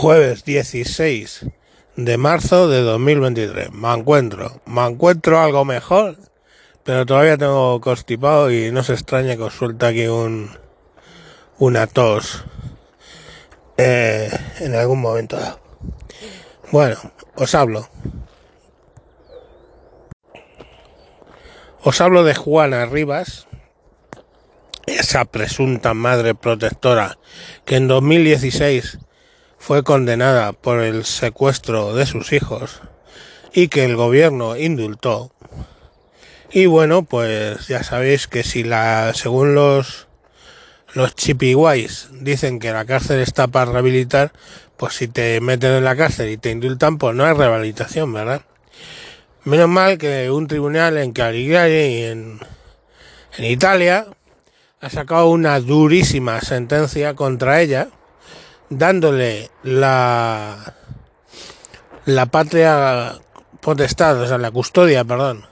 Jueves 16 de marzo de 2023. Me encuentro, me encuentro algo mejor, pero todavía tengo constipado y no se extraña que os suelte aquí un una tos eh, en algún momento dado. Bueno, os hablo. Os hablo de Juana Rivas, esa presunta madre protectora que en 2016 fue condenada por el secuestro de sus hijos y que el gobierno indultó. Y bueno, pues ya sabéis que si la, según los, los chipiguays dicen que la cárcel está para rehabilitar, pues si te meten en la cárcel y te indultan, pues no hay rehabilitación, ¿verdad? Menos mal que un tribunal en Caligari, en, en Italia, ha sacado una durísima sentencia contra ella, dándole la, la patria potestad, o sea, la custodia, perdón,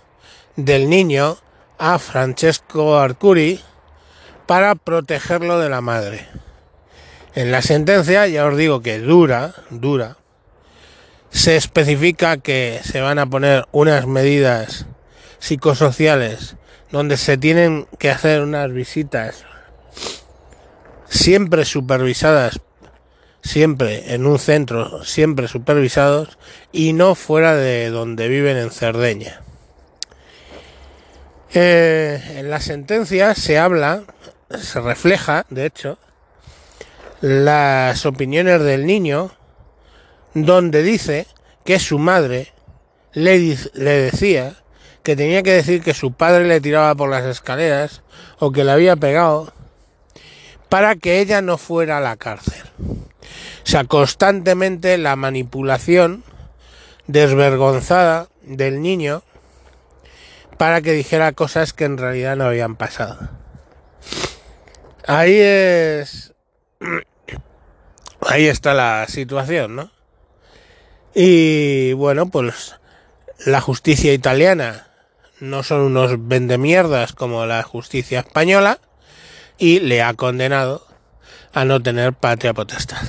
del niño a Francesco Arcuri para protegerlo de la madre. En la sentencia, ya os digo que dura, dura, se especifica que se van a poner unas medidas psicosociales donde se tienen que hacer unas visitas siempre supervisadas, siempre en un centro, siempre supervisados y no fuera de donde viven en Cerdeña. Eh, en la sentencia se habla, se refleja, de hecho, las opiniones del niño, donde dice que su madre le, le decía que tenía que decir que su padre le tiraba por las escaleras o que le había pegado para que ella no fuera a la cárcel. O sea, constantemente la manipulación desvergonzada del niño para que dijera cosas que en realidad no habían pasado. Ahí es... Ahí está la situación, ¿no? Y bueno, pues la justicia italiana no son unos vendemierdas como la justicia española y le ha condenado a no tener patria potestad.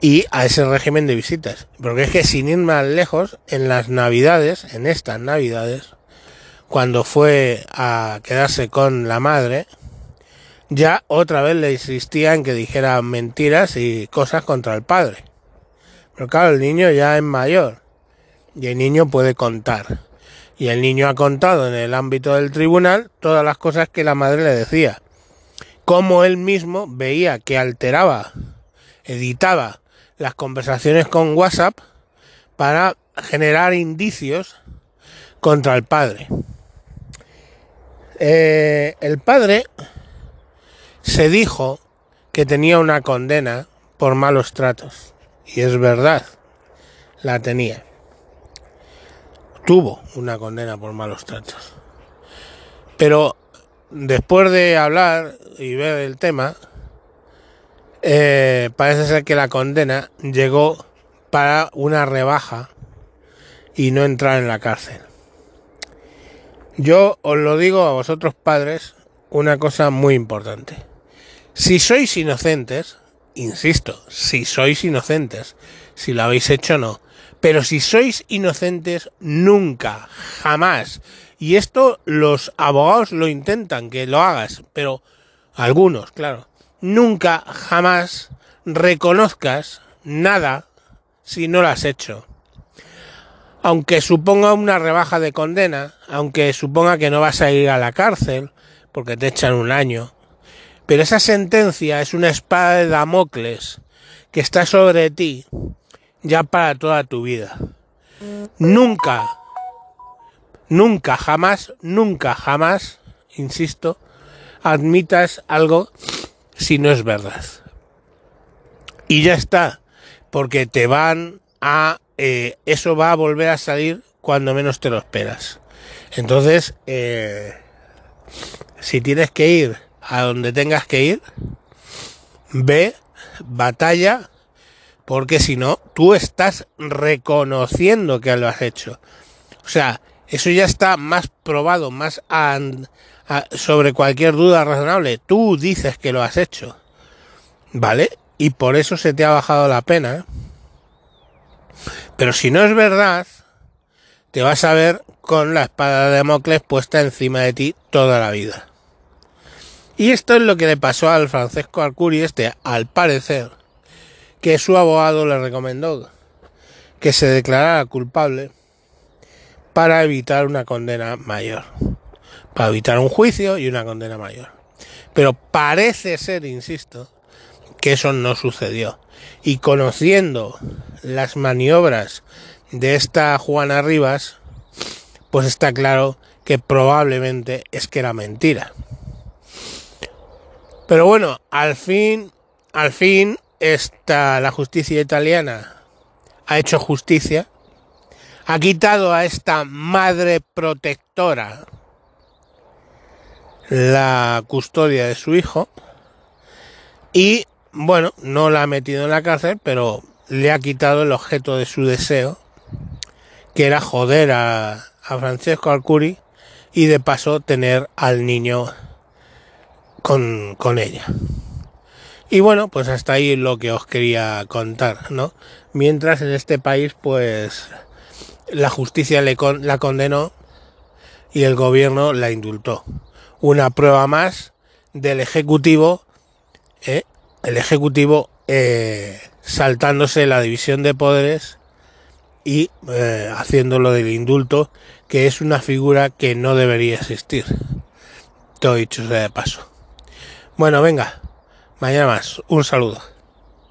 Y a ese régimen de visitas. Porque es que sin ir más lejos, en las navidades, en estas navidades, cuando fue a quedarse con la madre, ya otra vez le insistía en que dijera mentiras y cosas contra el padre. Pero claro, el niño ya es mayor y el niño puede contar y el niño ha contado en el ámbito del tribunal todas las cosas que la madre le decía. Cómo él mismo veía que alteraba, editaba las conversaciones con WhatsApp para generar indicios contra el padre. Eh, el padre se dijo que tenía una condena por malos tratos. Y es verdad, la tenía tuvo una condena por malos tratos. Pero después de hablar y ver el tema, eh, parece ser que la condena llegó para una rebaja y no entrar en la cárcel. Yo os lo digo a vosotros padres una cosa muy importante. Si sois inocentes, insisto, si sois inocentes, si lo habéis hecho no, pero si sois inocentes, nunca, jamás. Y esto los abogados lo intentan, que lo hagas, pero algunos, claro. Nunca, jamás reconozcas nada si no lo has hecho. Aunque suponga una rebaja de condena, aunque suponga que no vas a ir a la cárcel, porque te echan un año. Pero esa sentencia es una espada de Damocles que está sobre ti ya para toda tu vida. Nunca, nunca, jamás, nunca, jamás, insisto, admitas algo si no es verdad. Y ya está, porque te van a... Eh, eso va a volver a salir cuando menos te lo esperas. Entonces, eh, si tienes que ir a donde tengas que ir, ve, batalla, porque si no, tú estás reconociendo que lo has hecho. O sea, eso ya está más probado, más sobre cualquier duda razonable. Tú dices que lo has hecho. ¿Vale? y por eso se te ha bajado la pena. Pero si no es verdad, te vas a ver con la espada de Damocles puesta encima de ti toda la vida. Y esto es lo que le pasó al Francesco Arcuri este, al parecer, que su abogado le recomendó que se declarara culpable para evitar una condena mayor, para evitar un juicio y una condena mayor. Pero parece ser, insisto, que eso no sucedió. Y conociendo las maniobras de esta Juana Rivas, pues está claro que probablemente es que era mentira. Pero bueno, al fin, al fin, esta, la justicia italiana ha hecho justicia, ha quitado a esta madre protectora la custodia de su hijo y bueno, no la ha metido en la cárcel, pero le ha quitado el objeto de su deseo, que era joder a, a Francesco Alcuri y de paso tener al niño con, con ella. Y bueno, pues hasta ahí lo que os quería contar, ¿no? Mientras en este país, pues la justicia le la condenó y el gobierno la indultó. Una prueba más del Ejecutivo ¿eh? el Ejecutivo eh, saltándose la división de poderes y eh, haciéndolo del indulto, que es una figura que no debería existir. Todo dicho sea de paso. Bueno, venga, mañana más. Un saludo.